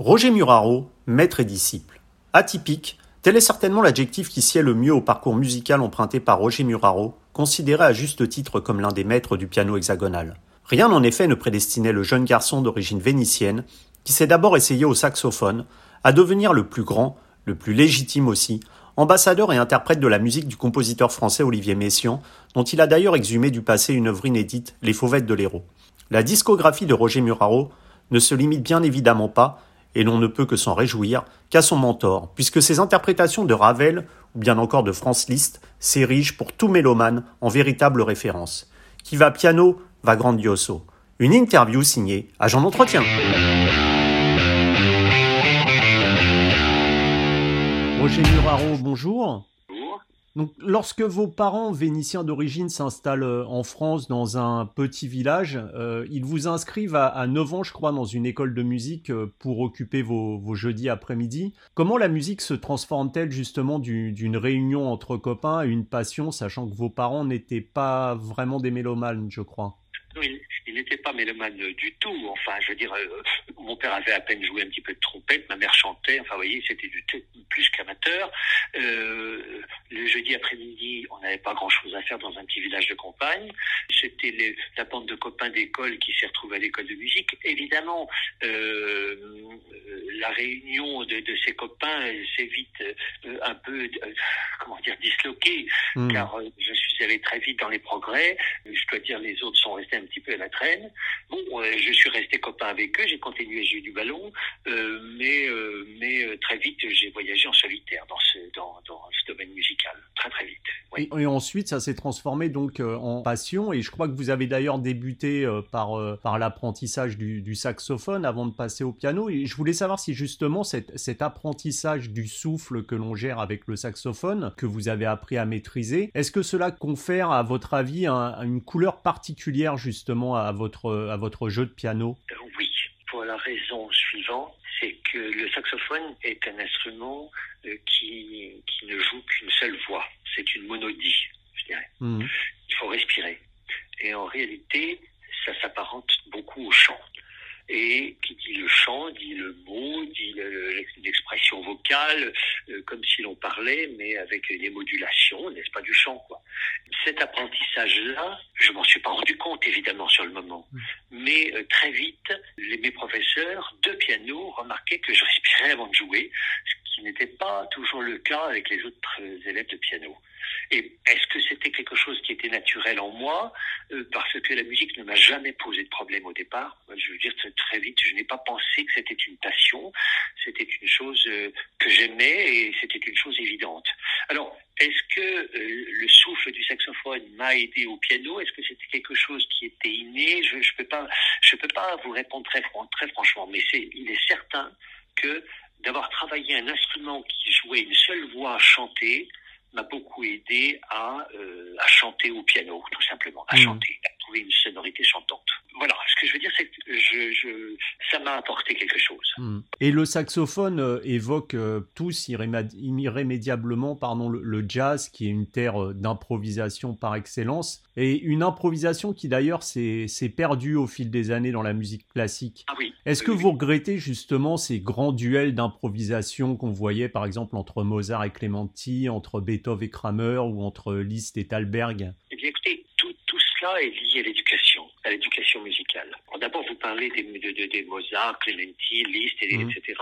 Roger Muraro, maître et disciple. Atypique, tel est certainement l'adjectif qui sied le mieux au parcours musical emprunté par Roger Muraro, considéré à juste titre comme l'un des maîtres du piano hexagonal. Rien en effet ne prédestinait le jeune garçon d'origine vénitienne, qui s'est d'abord essayé au saxophone, à devenir le plus grand, le plus légitime aussi, ambassadeur et interprète de la musique du compositeur français Olivier Messiaen, dont il a d'ailleurs exhumé du passé une œuvre inédite, Les Fauvettes de l'Héros. La discographie de Roger Muraro ne se limite bien évidemment pas et l'on ne peut que s'en réjouir, qu'à son mentor, puisque ses interprétations de Ravel, ou bien encore de Franz Liszt, s'érigent pour tout mélomane en véritable référence. Qui va piano, va grandioso. Une interview signée Agent d'entretien. Roger Muraro, bonjour. Donc, lorsque vos parents vénitiens d'origine s'installent euh, en France dans un petit village, euh, ils vous inscrivent à, 9 ans, je crois, dans une école de musique euh, pour occuper vos, jeudis après-midi. Comment la musique se transforme-t-elle justement d'une réunion entre copains à une passion, sachant que vos parents n'étaient pas vraiment des mélomanes, je crois? Oui, il n'était pas mélomane du tout. Enfin, je veux dire, euh, mon père avait à peine joué un petit peu de trompette, ma mère chantait. Enfin, vous voyez, c'était du plus qu'amateur. Euh, le jeudi après-midi, on n'avait pas grand-chose à faire dans un petit village de campagne. C'était la bande de copains d'école qui s'est retrouvée à l'école de musique. Évidemment, euh, la réunion de, de ces copains s'est vite un peu, comment dire, disloquée, hmm. car je suis allé très vite dans les progrès. Je dois dire, les autres sont restés un petit peu à la traîne. Bon, je suis resté copain avec eux, j'ai continué, j'ai eu du ballon, euh, mais, euh, mais euh, très vite, j'ai voyagé en solitaire dans ce, dans, dans ce domaine musical. Oui. Et, ensuite, ça s'est transformé donc en passion, et je crois que vous avez d'ailleurs débuté par, par l'apprentissage du, du, saxophone avant de passer au piano, et je voulais savoir si justement cet, cet apprentissage du souffle que l'on gère avec le saxophone, que vous avez appris à maîtriser, est-ce que cela confère à votre avis une couleur particulière justement à votre, à votre jeu de piano? Euh, la raison suivante, c'est que le saxophone est un instrument euh, qui, qui ne joue qu'une seule voix. C'est une monodie, je dirais. Mhm. Il faut respirer. Et en réalité, ça s'apparente beaucoup au chant. Et qui dit le chant, dit le mot, dit l'expression vocale, euh, comme si l'on parlait, mais avec des modulations, n'est-ce pas, du chant, quoi. Cet apprentissage-là, je m'en suis pas rendu compte, évidemment, sur le moment. Mm. Mais euh, très vite, les, mes professeurs de piano remarquaient que je respirais avant de jouer, ce qui n'était pas toujours le cas avec les autres élèves de piano. Et est-ce que c'était quelque chose qui était naturel en moi euh, Parce que la musique ne m'a jamais posé de problème au départ? Je veux dire très vite, je n'ai pas pensé que c'était une passion. C'était une chose euh, que j'aimais et c'était une chose évidente. Alors, est-ce que euh, le souffle du saxophone m'a aidé au piano? Est-ce que c'était quelque chose qui était inné? Je ne peux pas, peux pas vous répondre très, franchement, mais il est certain que d'avoir travaillé un instrument qui jouait une seule voix chantée, m'a beaucoup aidé à, euh, à chanter au piano, tout simplement, à mmh. chanter, à trouver une sonorité chantante. Voilà, ce que je veux dire, c'est que je, je, ça m'a apporté quelque chose. Mmh. Et le saxophone euh, évoque euh, tous irrémédiablement pardon, le, jazz, qui est une terre d'improvisation par excellence, et une improvisation qui d'ailleurs s'est perdue au fil des années dans la musique classique. Ah oui. Est-ce que vous regrettez justement ces grands duels d'improvisation qu'on voyait par exemple entre Mozart et Clementi, entre Beethoven et Kramer ou entre Liszt et Thalberg? Eh bien écoutez, cela est lié à l'éducation, à l'éducation musicale. D'abord, vous parlez des, de, des Mozart, Clementi, Liszt, et, mhm. etc.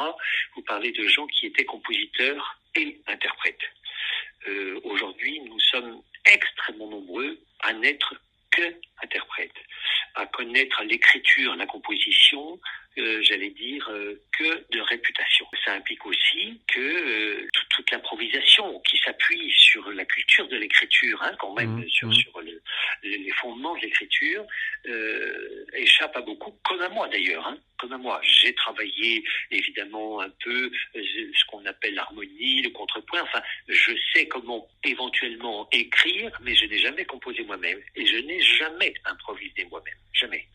Vous parlez de gens qui étaient compositeurs et interprètes. Euh, Aujourd'hui, nous sommes extrêmement nombreux à n'être que interprètes, à connaître l'écriture, la composition, euh, j'allais dire, euh, que de réputation. Ça implique aussi que euh, toute, l'improvisation qui s'appuie sur la culture de l'écriture, hein, quand même, mmh, sur, mmh. sur le, les fondements de l'écriture, échappe à beaucoup, comme à moi d'ailleurs. Hein, comme à moi. J'ai travaillé évidemment un peu ce qu'on appelle l'harmonie, le contrepoint. Enfin, je sais comment éventuellement écrire, mais je n'ai jamais composé moi-même et je n'ai jamais improvisé moi-même. Jamais.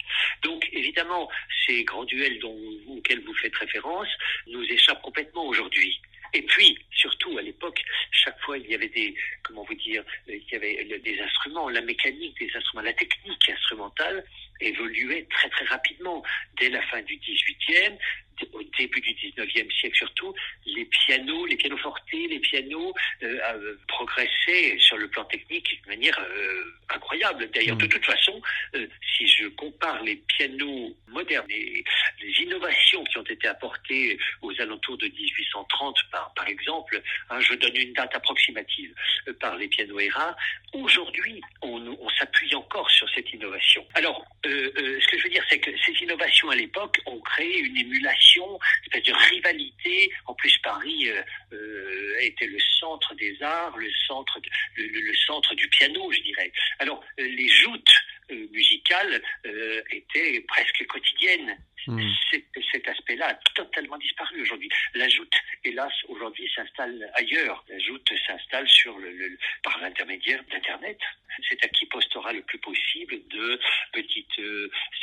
Donc évidemment, ces grands duels dont, auxquels vous faites référence nous échappent complètement aujourd'hui. Et puis, surtout à l'époque, chaque fois il y avait des, comment vous dire, il y avait des instruments, la mécanique des instruments, la technique instrumentale évoluait très très rapidement. Dès la fin du 18e, au début du 19e siècle surtout, les pianos, les pianos fortés, les pianos euh, progressaient sur le plan technique d'une manière euh, incroyable. D'ailleurs, de mm. toute façon, euh, si je compare les pianos modernes et les innovations qui ont été apportées aux alentours de 1830, par, par exemple, hein, je donne une date approximative euh, par les pianos ERA, aujourd'hui, on, on s'appuie encore sur cette innovation. Alors, ce que je veux dire, c'est que ces innovations à l'époque ont créé une émulation, espèce de rivalité. En plus, Paris euh, était le centre des arts, le centre, le, centre du piano, je dirais. Alors, euh, les joutes euh, musicales étaient presque quotidiennes. Hmm. Cet aspect-là a totalement disparu aujourd'hui. La joute, aujourd'hui s'installe ailleurs. La joute s'installe sur le, par l'intermédiaire d'Internet. C'est à qui postera le plus possible de petites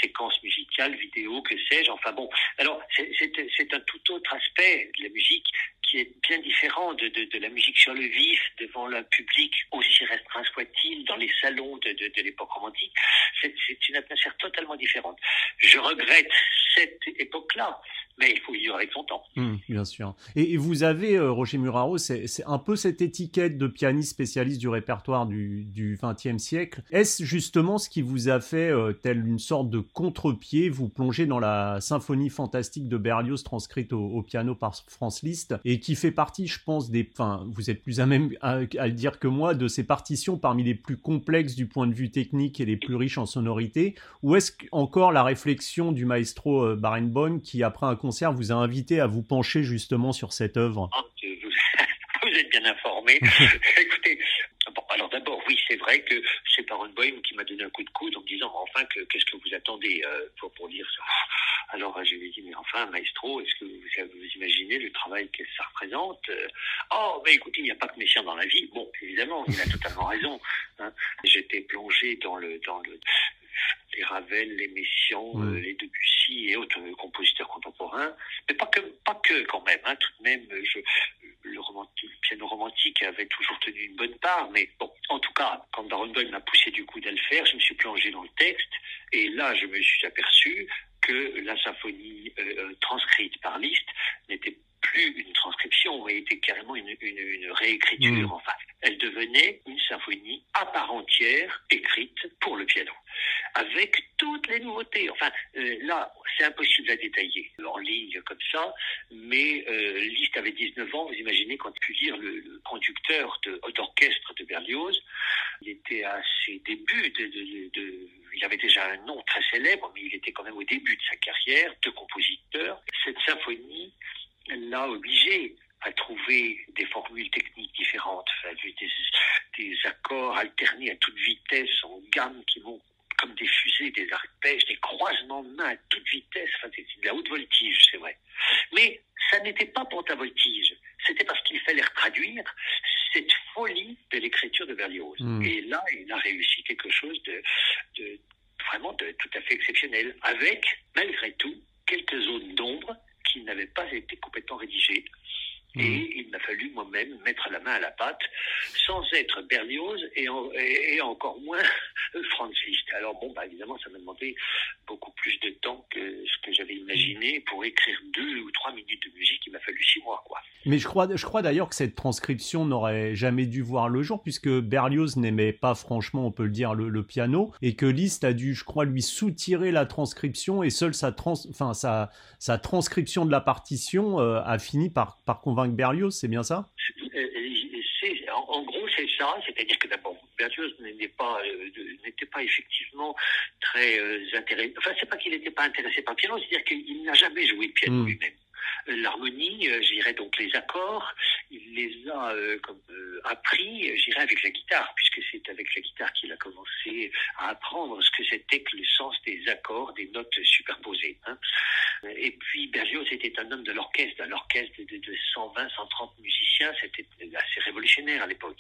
séquences musicales, vidéos, que sais-je. Enfin bon, alors c'est un tout autre aspect de la musique qui est bien différent de, de, la musique sur le vif, devant le public, aussi restreint soit-il, dans les salons de, de l'époque romantique. C'est une atmosphère totalement différente. Je regrette cette époque-là, mais il faut vivre avec son temps. Hum, bien sûr. Et, vous avez, euh, Roger Muraro, c'est un peu cette étiquette de pianiste spécialiste du répertoire du, XXe siècle. Est-ce justement ce qui vous a fait, euh, tel une sorte de contre-pied, vous plonger dans la symphonie fantastique de Berlioz transcrite au, piano par Franz Liszt, et qui fait partie, je pense, des... Enfin, vous êtes plus à même à, à, le dire que moi, de ces partitions parmi les plus complexes du point de vue technique et les plus riches en sonorité, ou est-ce encore la réflexion du maestro euh, Barenboim qui, après un concert, vous a invité à vous pencher justement sur cette œuvre? Ah, Vous êtes bien informé. Écoutez, bon, alors d'abord, oui, c'est vrai que c'est Barenboim qui m'a donné un coup de coude en me disant, enfin, qu'est-ce que vous attendez euh, pour, pour dire ça? Alors je lui ai dit, mais enfin, maestro, est-ce que vous, vous, imaginez le travail que ça représente? Oh, mais écoutez, il n'y a pas que Messiaen dans la vie. Bon, évidemment, il a totalement raison. Hein. J'étais plongé dans le, dans le, les Ravel, les Messiaen, euh, les Debussy et autres compositeurs contemporains, mais pas que, pas que quand même. Hein, tout de même, je, le, romantique, le, piano romantique avait toujours tenu une bonne part, mais bon, en tout cas, quand Barenboim m'a poussé du coup d'aller le faire, je me suis plongé dans le texte, et là, je me suis aperçu que la symphonie euh, euh, transcrite par Liszt n'était plus une transcription, elle était carrément une, une, une réécriture. Mm. Enfin, elle devenait une symphonie à part entière écrite pour le piano, avec toutes les nouveautés. Enfin, euh, là, c'est impossible à détailler en ligne comme ça, mais euh, Liszt avait 19 ans, vous imaginez quand pu lire le, le conducteur d'orchestre de, de, Berlioz, il était à ses débuts de, de, de il avait déjà un nom très célèbre, mais il était quand même au début de sa carrière de compositeur. Cette symphonie l'a obligé à trouver des formules techniques différentes, des, des accords alternés à toute vitesse, en gamme qui vont comme des fusées, des arpèges, des croisements de mains à toute vitesse. Enfin, de la haute voltige, c'est vrai. Mais ça n'était pas pour ta voltige. C'était parce qu'il fallait traduire cette folie de l'écriture de Berlioz. Hmm. Et là, il a réussi quelque chose de, de vraiment de, tout à fait exceptionnel, avec, malgré tout, quelques zones d'ombre qui n'avaient pas été complètement rédigées. Et hmm. il m'a fallu moi-même mettre la main à la pâte, sans être Berlioz et, et, encore moins Franz Liszt. Alors bon, bah, évidemment, ça m'a demandé beaucoup plus de temps que ce que j'avais imaginé pour écrire deux ou trois minutes de musique. Il m'a fallu six mois, quoi. Mais je crois, je crois d'ailleurs que cette transcription n'aurait jamais dû voir le jour, puisque Berlioz n'aimait pas, franchement, on peut le dire, le, piano, et que Liszt a dû, je crois, lui soutirer la transcription, et seule sa, trans, enfin, sa, sa transcription de la partition euh, a fini par, par convaincre Berlioz, c'est bien ça? En, gros, c'est ça, c'est-à-dire que d'abord, Berlioz n'était pas, euh, pas effectivement très euh, intéressé. Enfin, c'est pas qu'il n'était pas intéressé par le piano, c'est-à-dire qu'il n'a jamais joué de piano hmm. lui-même l'harmonie, euh, j'irais donc les accords, il les a euh, comme euh, appris, j'irais avec la guitare, puisque c'est avec la guitare qu'il a commencé à apprendre ce que c'était que le sens des accords, des notes superposées. Hein. Et puis Berlioz était un homme de l'orchestre, un orchestre de, de 120, 130 musiciens, c'était assez révolutionnaire à l'époque.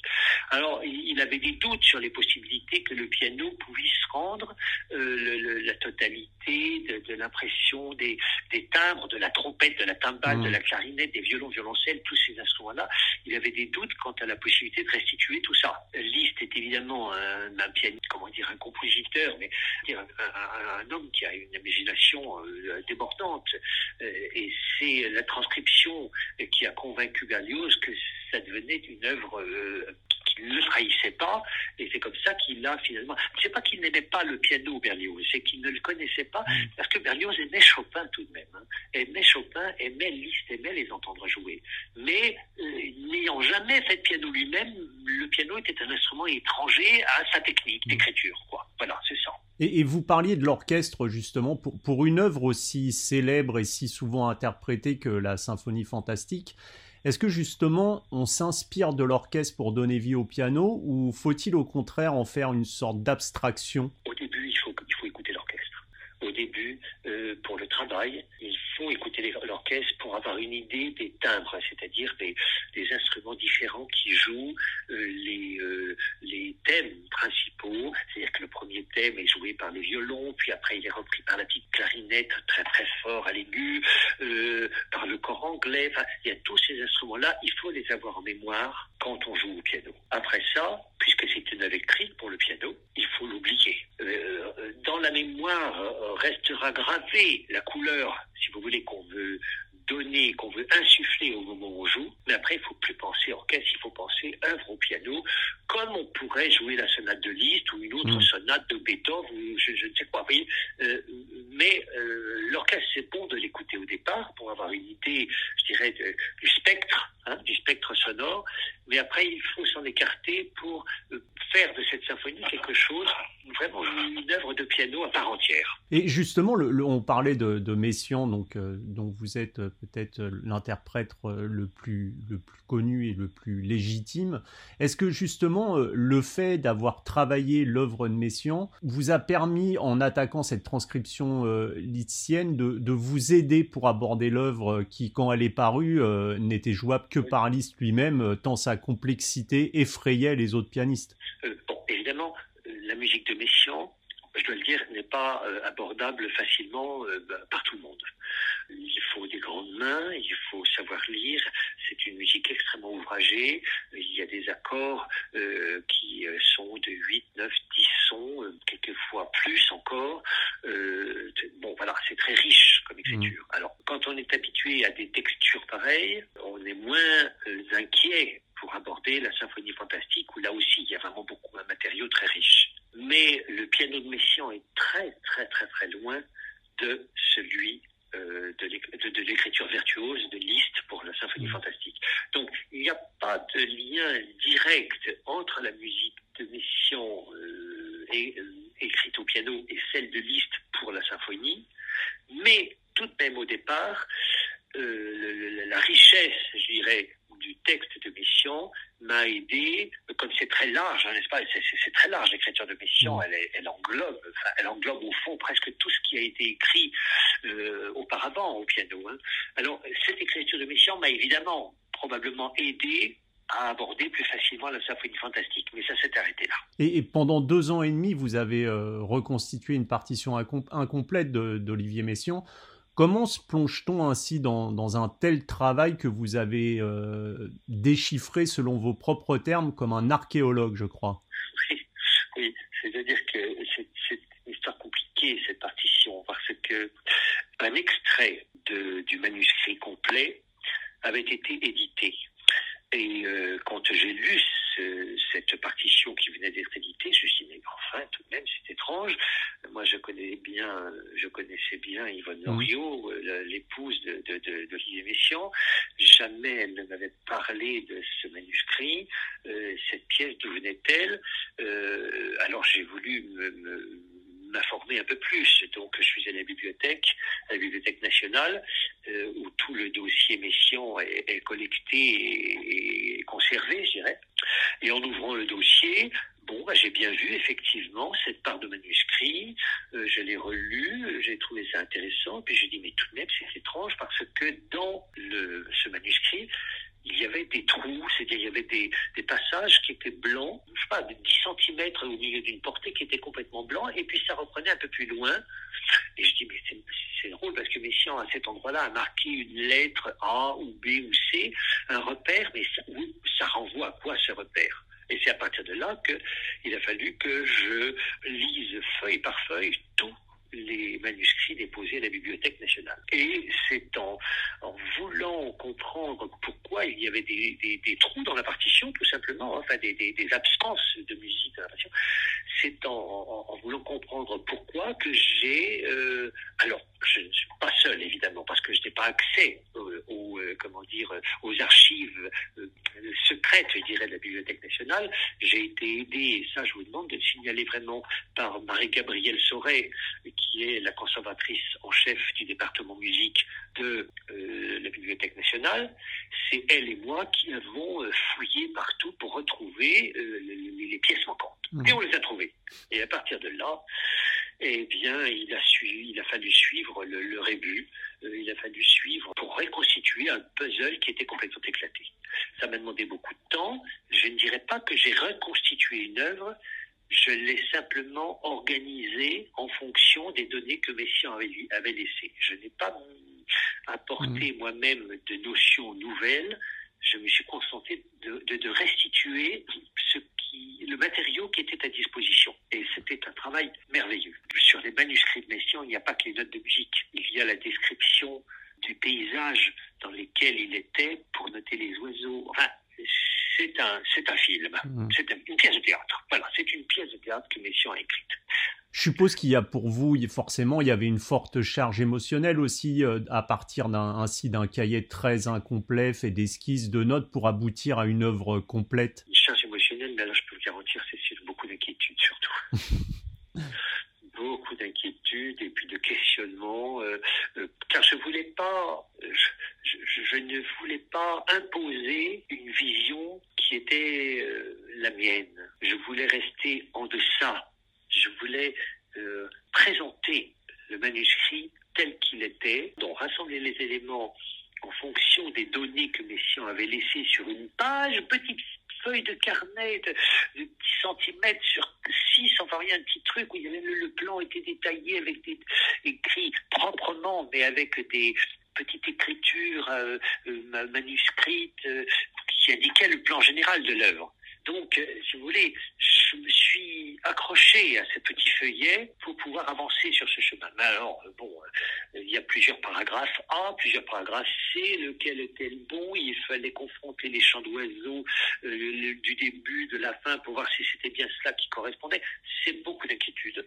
Alors il avait des doutes sur les possibilités que le piano puisse rendre le, la totalité de, de l'impression des, des timbres, de la trompette, de la timbale, de mm. la clarinette, des violons, violoncelles, tous ces instruments-là, il avait des doutes quant à la possibilité de restituer tout ça. Liszt est évidemment un, pianiste, comment dire, un compositeur, mais un, homme qui a une imagination euh, débordante. Euh, et c'est la transcription qui a convaincu Berlioz que ça devenait une œuvre euh, trahissait pas, et c'est comme ça qu'il a finalement. C'est pas qu'il n'aimait pas le piano Berlioz, c'est qu'il ne le connaissait pas, mm. parce que Berlioz aimait Chopin tout de même, hein. aimait Chopin, aimait Liszt, aimait les entendre jouer. Mais euh, n'ayant jamais fait de piano lui-même, le piano était un instrument étranger à sa technique mm. d'écriture, quoi. Voilà, c'est ça. Et, et, vous parliez de l'orchestre justement pour, pour une œuvre aussi célèbre et si souvent interprétée que la symphonie fantastique. Est-ce que justement on s'inspire de l'orchestre pour donner vie au piano ou faut-il au contraire en faire une sorte d'abstraction Au début, il faut, il faut écouter l'orchestre. Au début, euh, pour le travail, il faut écouter l'orchestre pour une idée des timbres, c'est-à-dire des, instruments différents qui jouent euh, les, euh, les thèmes principaux. C'est-à-dire que le premier thème est joué par le violon, puis après il est repris par la petite clarinette très très fort à l'aigu, par le corps anglais. Enfin, il y a tous ces instruments-là, il faut les avoir en mémoire quand on joue au piano. Après ça, puisque c'est une électrique pour le piano, il faut l'oublier. dans la mémoire restera gravée la couleur, si vous voulez, qu'on veut donner, qu'on veut insuffler au moment où on joue. Mais après, il faut plus penser orchestre, il faut penser œuvre au piano, comme on pourrait jouer la sonate de Liszt ou une autre mm. sonate de Beethoven ou je, ne sais quoi. Euh, mais euh, l'orchestre, c'est bon de l'écouter au départ pour avoir une idée, je dirais, du spectre, hein, du spectre sonore. Mais après, il faut s'en écarter pour euh, faire de cette symphonie quelque chose, vraiment une œuvre de piano à part entière. Et justement, le, on parlait de, de Messiaen, donc, donc vous êtes peut-être l'interprète le plus, le plus connu et le plus légitime. Est-ce que justement euh, le fait d'avoir travaillé l'œuvre de Messiaen vous a permis, en attaquant cette transcription euh, de, vous aider pour aborder l'œuvre qui, quand elle est parue, euh, n'était jouable que par Liszt lui-même, euh, tant sa complexité effrayait les autres pianistes Bon, évidemment, la musique de Messiaen, je dois le dire, n'est pas abordable facilement bah, par tout le monde. Il faut des grandes mains, il faut savoir lire. C'est une musique extrêmement ouvragée. Il y a des accords euh, qui euh, sont de 8, 9, 10 sons, euh, quelquefois plus encore. Euh, bon, voilà, c'est très riche comme écriture. Mmh. Alors, quand on est habitué à des textures pareilles, on est moins inquiet pour aborder la symphonie fantastique où là aussi il y a vraiment beaucoup un matériau très riche. Mais le piano de Messiaen est très très très très loin de celui euh, de l'écriture virtuose de Liszt pour la symphonie mm. fantastique. Donc il n'y a pas de lien direct entre la musique de Messiaen euh, euh, écrite au piano et celle de Liszt pour la symphonie, mais tout de même au départ, la richesse, je dirais, du texte de Mission m'a aidé, comme c'est très large, n'est-ce pas? C'est très large l'écriture de Mission, mm. elle, elle, englobe, elle englobe au fond presque tout ce qui a été écrit euh, auparavant au piano. Hein. Alors cette écriture de Mission m'a évidemment probablement aidé à aborder plus facilement la symphonie fantastique, mais ça s'est arrêté là. Et, pendant deux ans et demi, vous avez euh, reconstitué une partition incomplète d'Olivier Messiaen. Comment se plonge-t-on ainsi dans, un tel travail que vous avez euh, déchiffré, selon vos propres termes, comme un archéologue, je crois? Oui, c'est-à-dire que c'est une histoire compliquée, cette partition, parce que un extrait du manuscrit complet avait été édité. Et euh, quand j'ai lu cette partition qui venait d'être éditée, je me suis dit, mais enfin, tout de même, c'est étrange. Moi, je connais bien, je connaissais bien Yvonne. Loriot, euh, l'épouse de, de, de, Messiaen. Jamais elle ne m'avait parlé de ce manuscrit. Euh, cette pièce, d'où venait-elle? Euh, Alors, j'ai voulu me, m'informer un peu plus. Donc, je suis à la bibliothèque, à la Bibliothèque nationale, où tout le dossier Messiaen est, collecté et, et, conservé, je dirais. Et en ouvrant le dossier, bon, bah, j'ai bien vu effectivement cette part de manuscrit. Euh, je l'ai relu, j'ai trouvé ça intéressant. Puis j'ai dit, mais tout de même, c'est étrange parce que dans le, ce manuscrit, il y avait des trous, c'est-à-dire il y avait des, passages qui étaient blancs, je sais pas, de 10 cm au milieu d'une portée qui était complètement blanc, et puis ça reprenait un peu plus loin. Et je dis, mais c'est drôle parce que Messiaen, à cet endroit-là, a marqué une lettre A ou B ou C, un repère, mais ça renvoie à quoi ce repère? Et c'est à partir de là qu'il a fallu que je lise feuille par feuille tout les manuscrits déposés à la Bibliothèque nationale. Et c'est en, voulant comprendre pourquoi il y avait des, trous dans la partition, tout simplement, hein, enfin des, absences de musique dans la partition, c'est en, voulant comprendre pourquoi que j'ai... Euh, alors, je ne suis pas seul, évidemment, parce que je n'ai pas accès aux, euh, comment dire, aux archives euh, secrètes, je dirais, de la Bibliothèque nationale. J'ai été aidé, et ça, je vous demande de le signaler vraiment, par Marie-Gabrielle Sauret, qui est la conservatrice en chef du département musique de euh, la Bibliothèque nationale. C'est elle et moi qui avons fouillé partout pour retrouver les, pièces manquantes. Mmh. Et on les a trouvées. Et à partir de là, eh bien, il a, suivi, il a fallu suivre le, rébut, euh, il a fallu suivre pour reconstituer un puzzle qui était complètement éclaté. Ça m'a demandé beaucoup de temps. Je ne dirais pas que j'ai reconstitué une œuvre, je l'ai simplement organisée en fonction des données que Messiaen avait, avait laissées. Je n'ai pas apporté mmh. moi-même de notions nouvelles, je me suis concentré de, de, restituer ce qui, le matériau qui était à disposition. Et c'était un travail merveilleux. Sur les manuscrits de Messiaen, il n'y a pas que les notes de musique. Il y a la description du paysage dans lequel il était pour noter les oiseaux. Enfin, c'est un, c'est un film. Mmh. C'est une pièce de théâtre. Voilà, c'est une pièce de théâtre que Messiaen a écrite. Je suppose qu'il y a pour vous, forcément, il y avait une forte charge émotionnelle aussi euh, à partir d'un ainsi d'un cahier très incomplet fait d'esquisses, de notes pour aboutir à une œuvre complète. Une charge émotionnelle, mais là je peux le garantir, c'est beaucoup d'inquiétude surtout. beaucoup d'inquiétude et puis de questionnement, euh, euh, car je voulais pas, je, ne voulais pas imposer une vision qui était la mienne. Je voulais rester en deçà je voulais euh, présenter le manuscrit tel qu'il était, donc rassembler les éléments en fonction des données que Messiaen avait laissées sur une page, petite feuille de carnet de, 10 cm sur 6, enfin rien, un petit truc où il y avait le, plan était détaillé avec des proprement, mais avec des petites écritures euh, euh, manuscrites qui indiquaient le plan général de l'œuvre. Donc, si vous voulez, je me suis accroché à ces petits feuillets pour pouvoir avancer sur ce chemin. Mais alors, euh, bon, euh, il y a plusieurs paragraphes A, plusieurs paragraphes C, lequel était bon? Il fallait confronter les chants d'oiseaux euh, du début, de la fin, pour voir si c'était bien cela qui correspondait. C'est beaucoup d'inquiétude.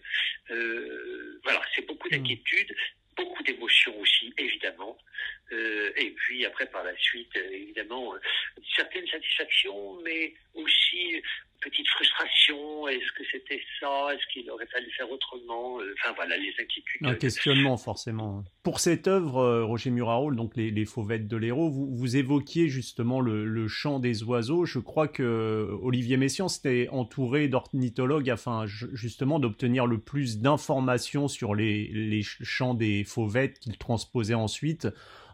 voilà, c'est beaucoup hmm. d'inquiétude beaucoup d'émotions aussi, évidemment. et puis après, par la suite, évidemment, certaines satisfactions, mais aussi petite frustration, est-ce que c'était ça, est-ce qu'il aurait fallu faire autrement, euh, enfin voilà, les inquiétudes. Un questionnement forcément. Pour cette œuvre, euh, Roger Muraro, donc les, fauvettes de l'héros, vous, vous évoquiez justement le, chant des oiseaux. Je crois que Olivier Messiaen s'était entouré d'ornithologues afin justement d'obtenir le plus d'informations sur les chants des fauvettes qu'il transposait ensuite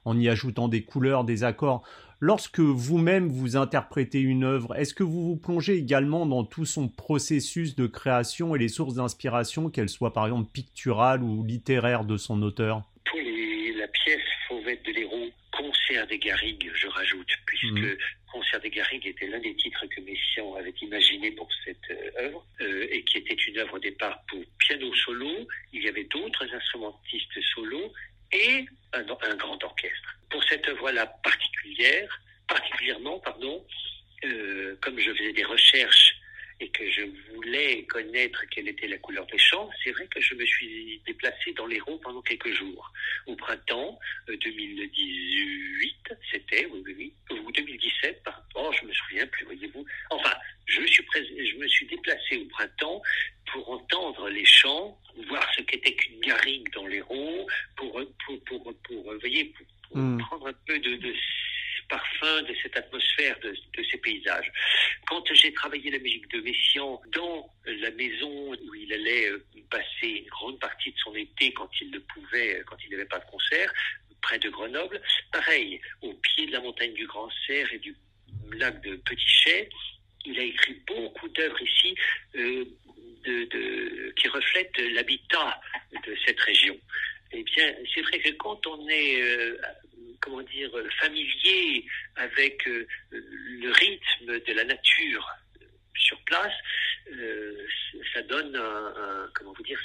en y ajoutant des couleurs, des accords. Lorsque vous-même vous interprétez une œuvre, est-ce que vous vous plongez également dans tout son processus de création et les sources d'inspiration, qu'elles soient par exemple picturales ou littéraires de son auteur? Pour la pièce Fauvette de l'héros, Concert des Garrigues, je rajoute, puisque mmh. Concert des Garrigues était l'un des titres que Messiaen avait imaginé pour cette euh, œuvre, euh, et qui était une œuvre au départ pour piano solo. Il y avait d'autres instrumentistes solo, et un, grand orchestre. Pour cette voix-là particulière, particulièrement, pardon, euh, comme je faisais des recherches et que je voulais connaître quelle était la couleur des champs, c'est vrai que je me suis déplacé dans l'Hérault pendant quelques jours. Au printemps 2018, euh, c'était, oui, oui, ou 2017, oh, je me souviens plus, voyez-vous. Enfin, je me suis, je me suis déplacé au printemps pour entendre les chants, voir ce qu'était qu'une garrigue dans l'Hérault, pour, pour, pour, pour, voyez, pour, hmm. prendre un peu de, de parfum, de cette atmosphère, de, ces paysages. Quand j'ai travaillé la musique de Messiaen dans la maison où il allait euh, passer une grande partie de son été quand il le pouvait, quand il n'avait pas de concert, près de Grenoble, pareil, au pied de la montagne du Grand Cerf et du lac de Petit Chais, il a écrit beaucoup d'œuvres ici euh, qui reflètent l'habitat de cette région. Eh bien, c'est vrai que quand on est, euh, comment dire, familier avec euh, le rythme de la nature sur place, euh, ça donne un, comment vous dire,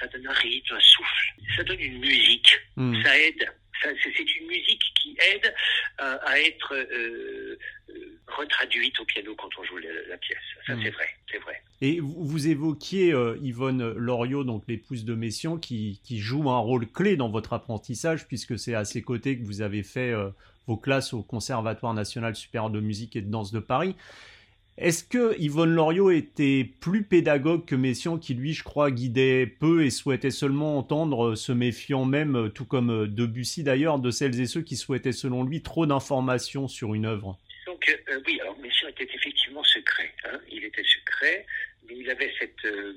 ça, donne un rythme, un souffle, ça donne une musique, hmm. ça aide. C'est une musique qui aide à, être euh, retraduite au piano quand on joue la, pièce. Ça, hmm. c'est vrai, c'est vrai. Et vous, évoquiez Yvonne Loriot, donc l'épouse de Messiaen, qui, qui, joue un rôle clé dans votre apprentissage, puisque c'est à ses côtés que vous avez fait vos classes au Conservatoire national supérieur de musique et de danse de Paris. Est-ce que Yvonne Loriot était plus pédagogue que Messiaen, qui lui, je crois, guidait peu et souhaitait seulement entendre, se méfiant même, tout comme Debussy d'ailleurs, de celles et ceux qui souhaitaient, selon lui, trop d'informations sur une œuvre? Donc, euh, oui, alors Messiaen était effectivement secret. Hein. il était secret, mais il avait cette, euh,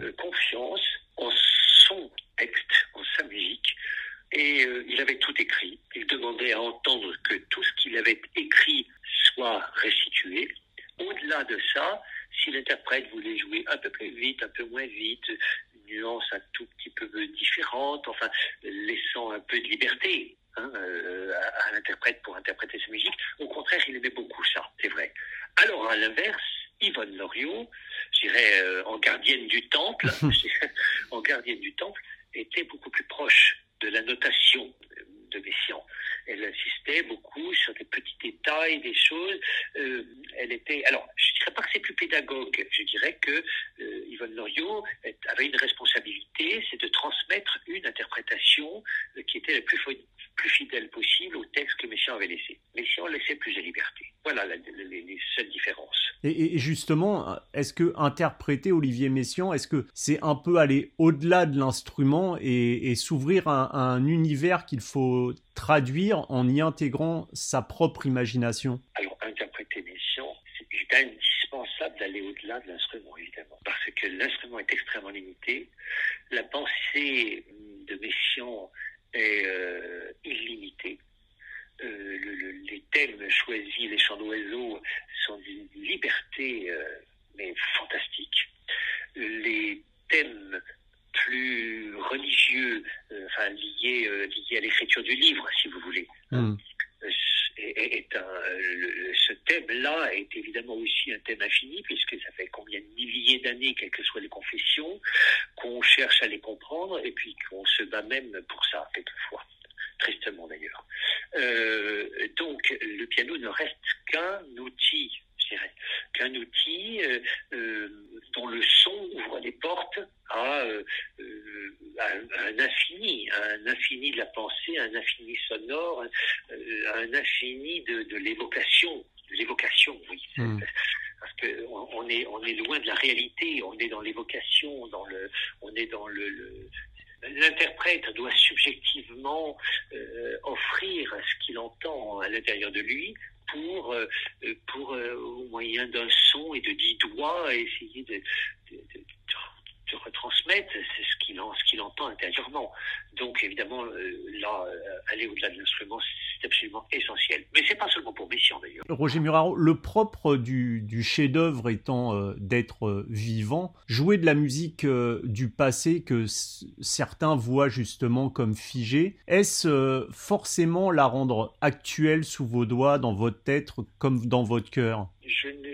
euh, confiance en son texte, en sa musique, et euh, il avait tout écrit. Il demandait à entendre que tout ce qu'il avait écrit soit restitué. Au-delà de ça, si l'interprète voulait jouer un peu plus vite, un peu moins vite, une nuance un tout petit peu différente, enfin, laissant un peu de liberté hein, euh, à, l'interprète pour interpréter sa musique, au contraire, il aimait beaucoup ça, c'est vrai. Alors, à l'inverse, Yvonne Loriot, je dirais euh, en gardienne du temple, en gardienne du temple, était beaucoup plus proche de la notation de Messiaen. Elle insistait beaucoup sur des petits détails, des choses. Euh, elle était, alors, je dirais pas que c'est plus pédagogue. Je dirais que euh, Yvonne Loriot avait une responsabilité, c'est de transmettre une interprétation euh, qui était la plus, plus fidèle possible au texte que Messiaen avait laissé. Messiaen laissait plus de liberté. Voilà les, seules différences. Et, justement, est-ce que interpréter Olivier Messiaen, est-ce que c'est un peu aller au-delà de l'instrument et, s'ouvrir à, un univers qu'il faut traduire en y intégrant sa propre imagination? Alors, interpréter Messiaen, c'est indispensable d'aller au-delà de l'instrument, évidemment, parce que l'instrument est extrêmement limité. La pensée de Messiaen est euh, illimitée. Euh, les thèmes choisis, les chants d'oiseaux, sont d'une liberté euh, mais fantastique. Les thèmes plus religieux, euh, enfin liés, liés à l'écriture du livre, si vous voulez. Hmm. Est, un, ce thème-là est évidemment aussi un thème infini, puisque ça fait combien de milliers d'années, quelles que soient les confessions, qu'on cherche à les comprendre, et puis qu'on se bat même pour ça, quelquefois tristement d'ailleurs. Euh, donc le piano ne reste qu'un outil, je dirais, qu'un outil euh, euh, dont le son ouvre les portes à, un infini, un infini de la pensée, un infini sonore, un infini de, l'évocation, de l'évocation, oui. Hmm. Parce qu'on on est, on est loin de la réalité, on est dans l'évocation, on est dans le l'interprète doit subjectivement euh, offrir ce qu'il entend à l'intérieur de lui pour, euh, pour euh, au moyen d'un son et de dix doigts, essayer de, de retransmettre ce qu'il qu'il entend intérieurement. Donc évidemment, là, aller au-delà de l'instrument, c'est absolument essentiel. Mais c'est pas seulement pour Messiaen d'ailleurs. Roger Muraro, le propre du, chef-d'œuvre étant euh, d'être euh, vivant, jouer de la musique euh, du passé que certains voient justement comme figée, est-ce forcément la rendre actuelle sous vos doigts, dans votre tête, comme dans votre cœur? Je ne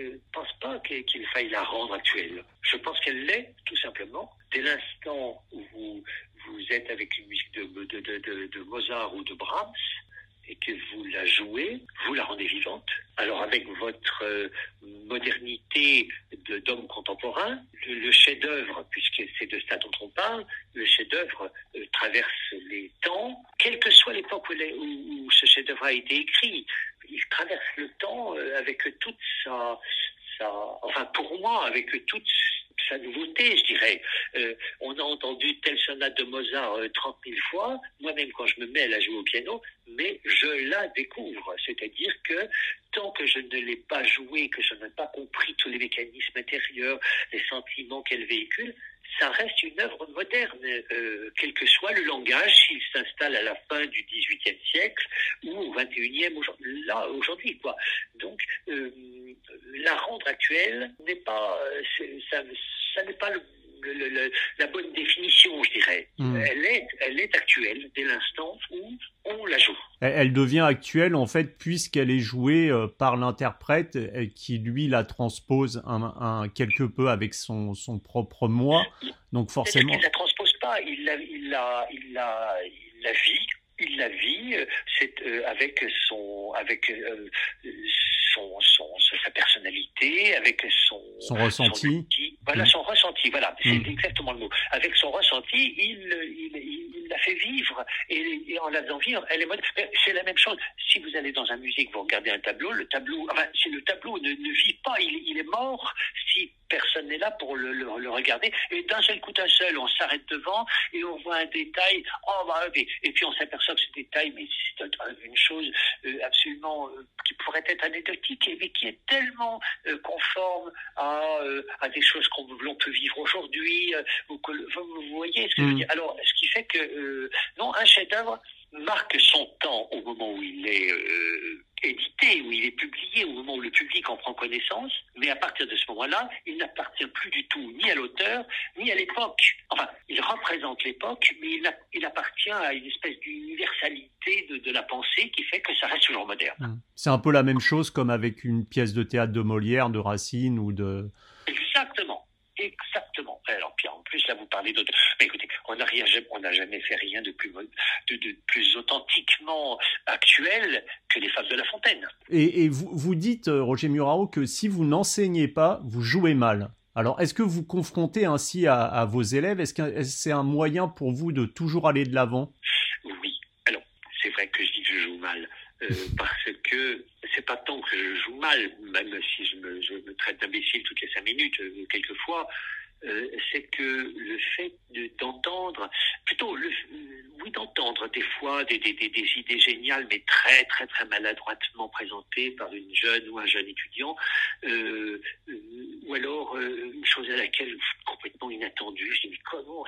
pas qu'il faille la rendre actuelle. Je pense qu'elle l'est, tout simplement. Dès l'instant où vous, vous êtes avec une musique de, Mozart ou de Brahms, et que vous la jouez, vous la rendez vivante. Alors avec votre euh, modernité d'homme contemporain, le, chef-d'œuvre, puisque c'est de ça dont on parle, le chef-d'œuvre euh, traverse les temps, quelle que soit l'époque où, où, ce chef-d'œuvre a été écrit. Il traverse le temps euh, avec toute sa, enfin pour moi, avec toute sa nouveauté, je dirais. Euh, on a entendu telle sonate de Mozart euh, 30 000 fois, moi-même quand je me mets à la jouer au piano, mais je la découvre. C'est-à-dire que tant que je ne l'ai pas jouée, que je n'ai pas compris tous les mécanismes intérieurs, les sentiments qu'elle véhicule, ça reste une œuvre moderne, euh, quel que soit le langage, s'il s'installe à la fin du XVIIIe siècle ou au XXIe, là aujourd'hui quoi. Donc euh, la rendre actuelle n'est pas, ça, ça n'est pas la bonne définition, je dirais. Hmm. Elle, est, elle est actuelle dès l'instant où on piano la joue. Elle devient actuelle en fait puisqu'elle est jouée euh, par l'interprète qui lui la transpose un, quelque peu avec son, son propre moi. Donc forcément. Il la transpose pas, il la, il la, il la, il la vit il la vit euh, c'est euh, avec son avec euh, son, son, sa personnalité avec son son ressenti voilà mm. son ressenti voilà c'est mm. exactement le mot avec son ressenti il, il, la fait vivre et, et en la faisant vivre elle est c'est la même chose si vous allez dans un musée vous regardez un tableau le tableau enfin si le tableau ne, vit pas il, est mort si personne n'est là pour le, regarder. Et d'un seul coup, d'un seul, on s'arrête devant et on voit un détail. Oh, bah, et, puis on s'aperçoit que ce détail, mais c'est une chose euh, absolument euh, pourrait être anecdotique, mais qui est tellement euh, conforme à, à des choses qu'on peut vivre aujourd'hui. Vous, vous, voyez ce que je veux mm. dire Alors, ce qui fait que non, un chef-d'œuvre marque son temps au moment où il est euh, édité, où il est publié, au moment où le public en prend connaissance, mais à partir de ce moment-là, il n'appartient plus du tout ni à l'auteur, ni à l'époque. Enfin, il représente l'époque, mais il, il, appartient à une espèce d'universalité de, de, la pensée qui fait que ça reste toujours moderne. Mmh. C'est un peu la même chose comme avec une pièce de théâtre de Molière, de Racine ou de... Exactement. Exactement. Alors, puis en plus, là, vous parlez d'autres. Mais écoutez, on n'a rien, on n'a jamais fait rien de plus, de, de, plus authentiquement actuel que les Fables de La Fontaine. Et, et vous, vous dites, euh, Roger Murao, que si vous n'enseignez pas, vous jouez mal. Alors, est-ce que vous confrontez ainsi à, à vos élèves? Est-ce que c'est un moyen pour vous de toujours aller de l'avant Oui. Alors, c'est vrai que je dis que je joue mal. Euh, parce que c'est pas tant que je joue mal, même si je me, je me traite d'imbécile toutes les cinq minutes, euh, quelquefois, euh, c'est que le fait d'entendre, plutôt, le, oui, d'entendre des fois des, idées géniales, mais très, très, très maladroitement présentées par une jeune ou un jeune étudiant, euh, ou alors une chose à laquelle complètement inattendue, je dis mais comment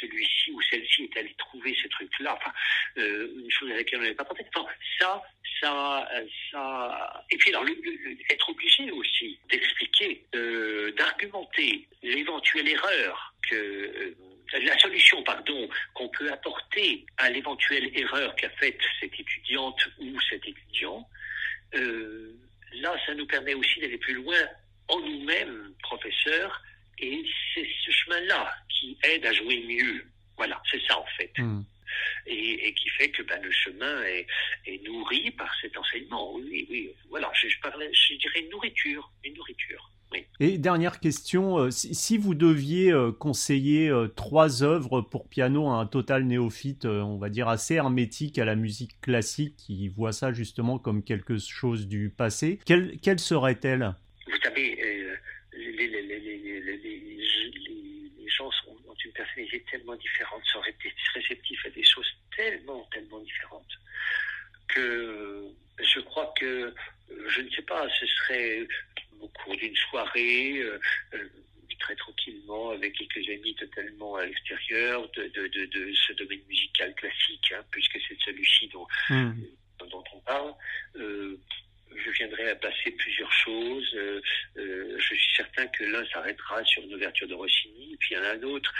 celui-ci ou celle-ci est allé trouver ce truc-là, enfin, une chose à laquelle on n'avait pas pensé. Enfin, ça, ça, ça, et puis alors, être obligé aussi d'expliquer, euh, d'argumenter l'éventuelle erreur que euh, la solution, pardon, qu'on peut apporter à l'éventuelle erreur qu'a faite cette étudiante ou cet étudiant, euh, là, ça nous permet aussi d'aller plus loin en nous-mêmes, professeurs, et c'est ce chemin-là qui aide à jouer mieux. Voilà, c'est ça en fait. Hmm et, qui fait que ben, le chemin est, nourri par cet enseignement. Oui, oui, voilà, je, parlais, je dirais une nourriture, une nourriture. Et dernière question, euh, si, vous deviez euh, conseiller euh, trois œuvres pour piano à un total néophyte, on va dire assez hermétique à la musique classique, qui voit ça justement comme quelque chose du passé, quelles, quelles seraient-elles Vous savez, les, les, les, les, gens sont, ont une personnalité tellement différente, sont réceptifs à des choses tellement, tellement différentes que je crois que, je ne sais pas, ce serait euh, euh, très tranquillement, avec quelques amis totalement à l'extérieur de, de, de, de, ce domaine musical classique, hein, puisque c'est celui-ci dont, hmm. dont on parle. Euh, je viendrai à passer plusieurs choses. Euh, euh, je suis certain que l'un s'arrêtera sur une ouverture de Rossini, puis un autre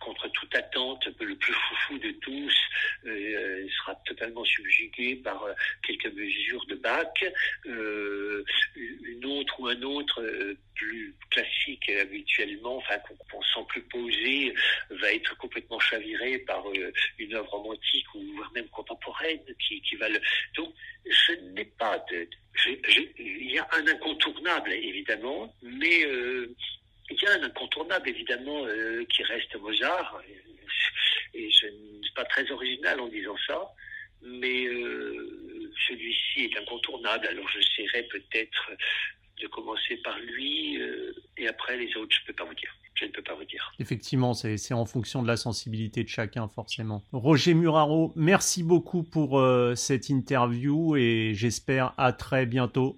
contre toute attente, le plus foufou de tous, euh, sera totalement subjugué par euh, quelques mesures de bac. Euh, une autre ou un autre plus classique habituellement, enfin qu'on sent plus posé, va être complètement chaviré par une œuvre romantique ou même contemporaine qui, va le. Donc, je n'ai pas de. il y a un incontournable évidemment, mais il y a un incontournable, évidemment, qui reste Mozart. Et, je ne suis pas très original en disant ça, mais euh, celui-ci est incontournable. Alors j'essaierai peut-être de commencer par lui, euh, et après les autres, je ne peux pas vous dire. Je ne peux pas vous dire. Effectivement, c'est en fonction de la sensibilité de chacun, forcément. Roger Muraro, merci beaucoup pour cette interview et j'espère à très bientôt.